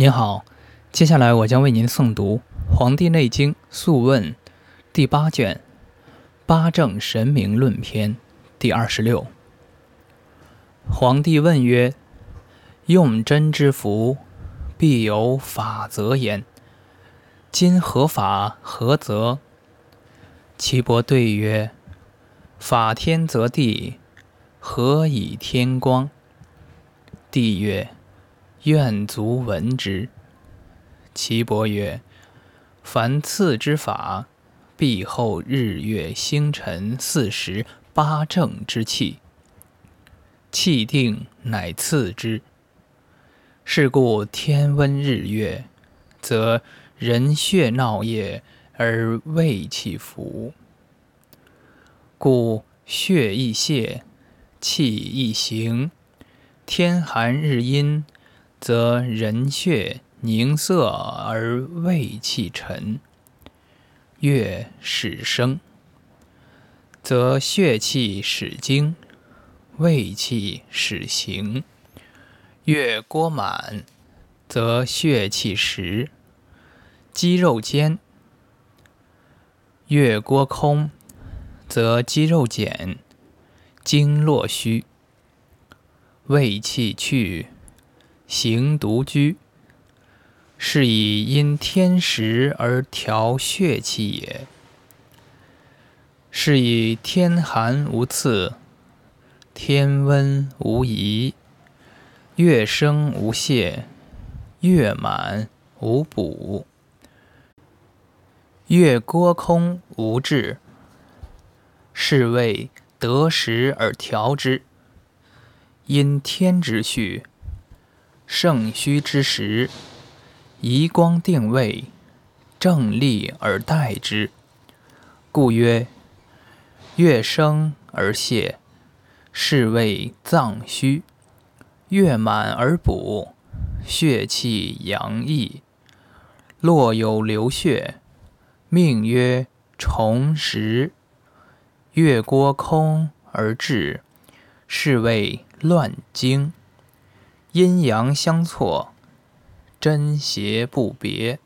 您好，接下来我将为您诵读《黄帝内经·素问》第八卷《八正神明论篇》第二十六。皇帝问曰：“用真之福，必有法则焉。今何法何则？”岐伯对曰：“法天则地，何以天光？”帝曰：“愿足闻之。”岐伯曰：“凡次之法，必后日月星辰四时八正之气。”气定乃次之。是故天温日月，则人血闹液而胃气浮。故血易泄，气易行。天寒日阴，则人血凝涩而胃气沉。月始生，则血气始精。胃气始行，月锅满，则血气实，肌肉坚；月锅空，则肌肉减，经络虚。胃气去，行独居，是以因天时而调血气也。是以天寒无刺。天温无疑，月生无泄，月满无补，月郭空无滞，是谓得时而调之。因天之序，盛虚之时，移光定位，正立而待之，故曰：月生而泄。是谓脏虚，月满而补，血气阳溢，络有流血，命曰重实。月郭空而至，是谓乱经，阴阳相错，真邪不别。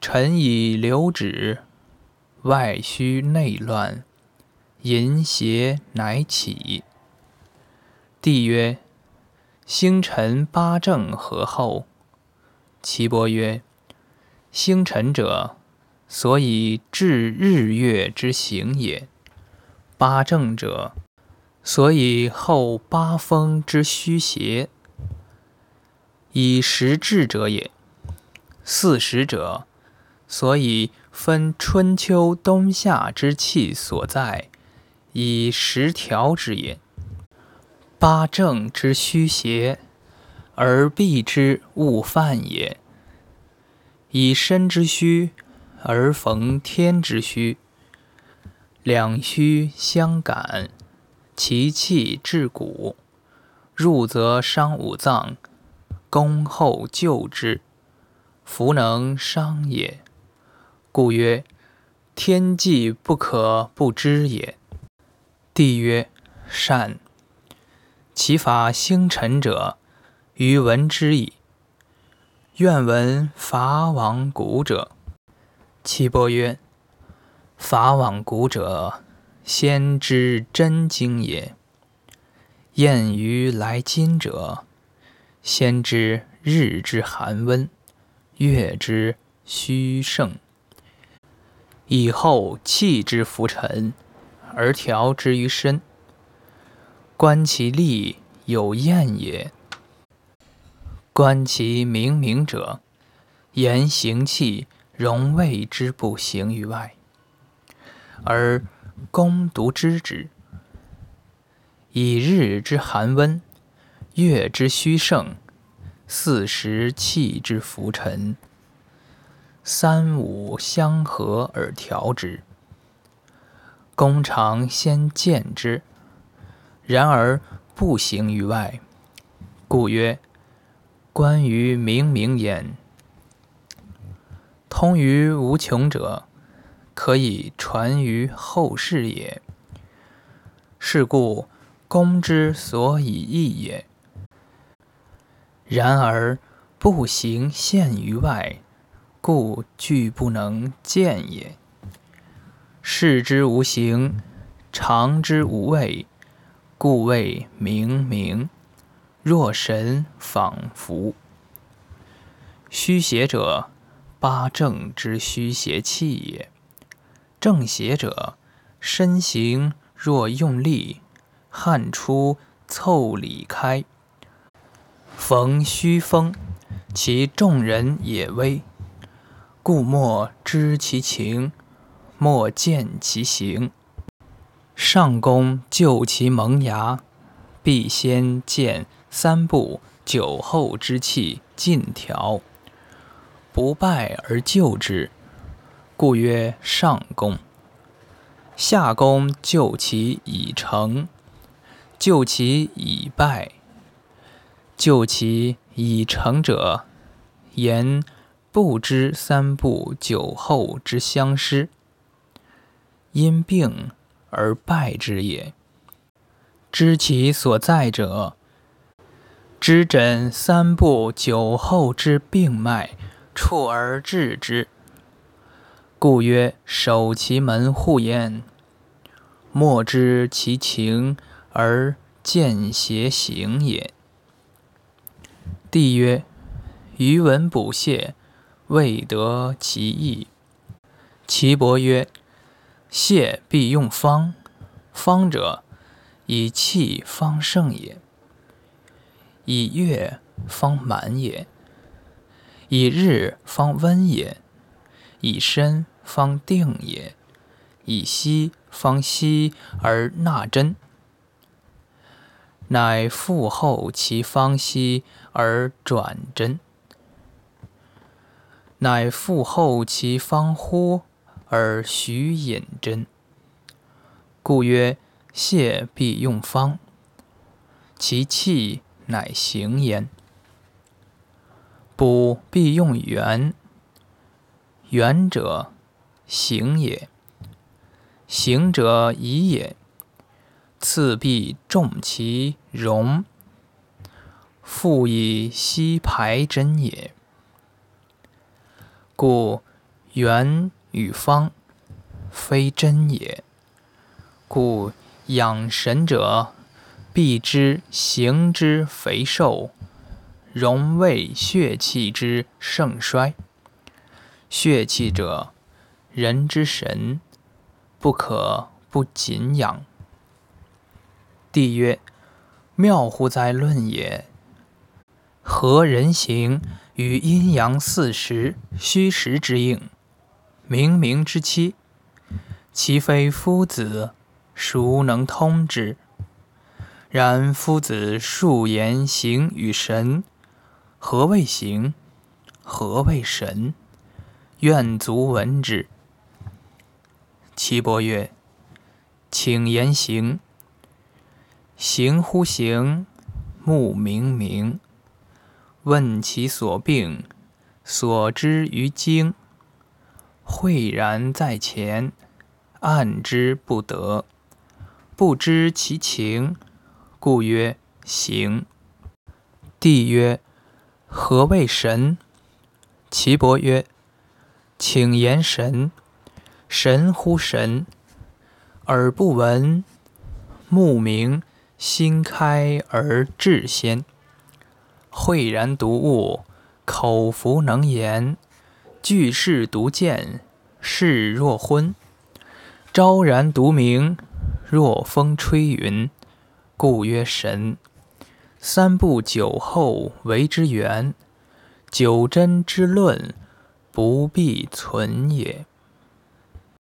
臣以流止，外虚内乱。淫邪乃起。帝曰：“星辰八正何后？”岐伯曰：“星辰者，所以治日月之行也；八正者，所以后八风之虚邪，以时治者也；四时者，所以分春秋冬夏之气所在。”以时调之也。八正之虚邪，而避之勿犯也。以身之虚，而逢天之虚，两虚相感，其气至骨，入则伤五脏，攻后救之，弗能伤也。故曰：天际不可不知也。帝曰：“善。其法星辰者，余闻之矣。愿闻法往古者。”岐伯曰：“法往古者，先知真经也。验于来今者，先知日之寒温，月之虚盛，以后气之浮沉。”而调之于身，观其力有验也；观其明明者，言行气容谓之不行于外，而攻读之之。以日之寒温，月之虚盛，四时气之浮沉，三五相合而调之。公常先见之，然而不行于外，故曰：关于明明焉。通于无穷者，可以传于后世也。是故公之所以义也。然而不行现于外，故具不能见也。视之无形，常之无味，故谓明明。若神仿佛。虚邪者，八正之虚邪气也。正邪者，身形若用力，汗出凑里开。逢虚风，其众人也微，故莫知其情，莫见其形。上公就其萌芽，必先见三步酒后之气尽调，不败而就之，故曰上公。下公就其已成，就其已败。就其已成者，言不知三步酒后之相失，因病而败之也。知其所在者，知诊三步酒后之病脉，触而治之。故曰：守其门户焉，莫知其情而见邪行也。帝曰：余闻补泻，未得其意。岐伯曰：泻必用方，方者以气方盛也，以月方满也，以日方温也，以身方定也，以息方息而纳真。乃复后其方息而转真，乃复后其方呼而徐引真。故曰：泻必用方，其气乃行焉；补必用元，元者行也，行者宜也。次必重其容，复以息排真也。故元与方，非真也。故养神者，必知形之肥瘦，容谓血气之盛衰。血气者，人之神，不可不谨养。帝曰：妙乎哉论也！何人行与阴阳四时、虚实之应，冥冥之期？其非夫子，孰能通之？然夫子数言行与神，何谓行？何谓神？愿足闻之。岐伯曰：请言形。形乎形，目明明。问其所病，所知于经。慧然在前，按之不得。不知其情，故曰形。帝曰：何谓神？岐伯曰：请言神。神乎神，耳不闻，目明。心开而志先，慧然独悟，口服能言，具事独见，视若昏，昭然独明，若风吹云，故曰神。三不酒后为之源，九真之论不必存也。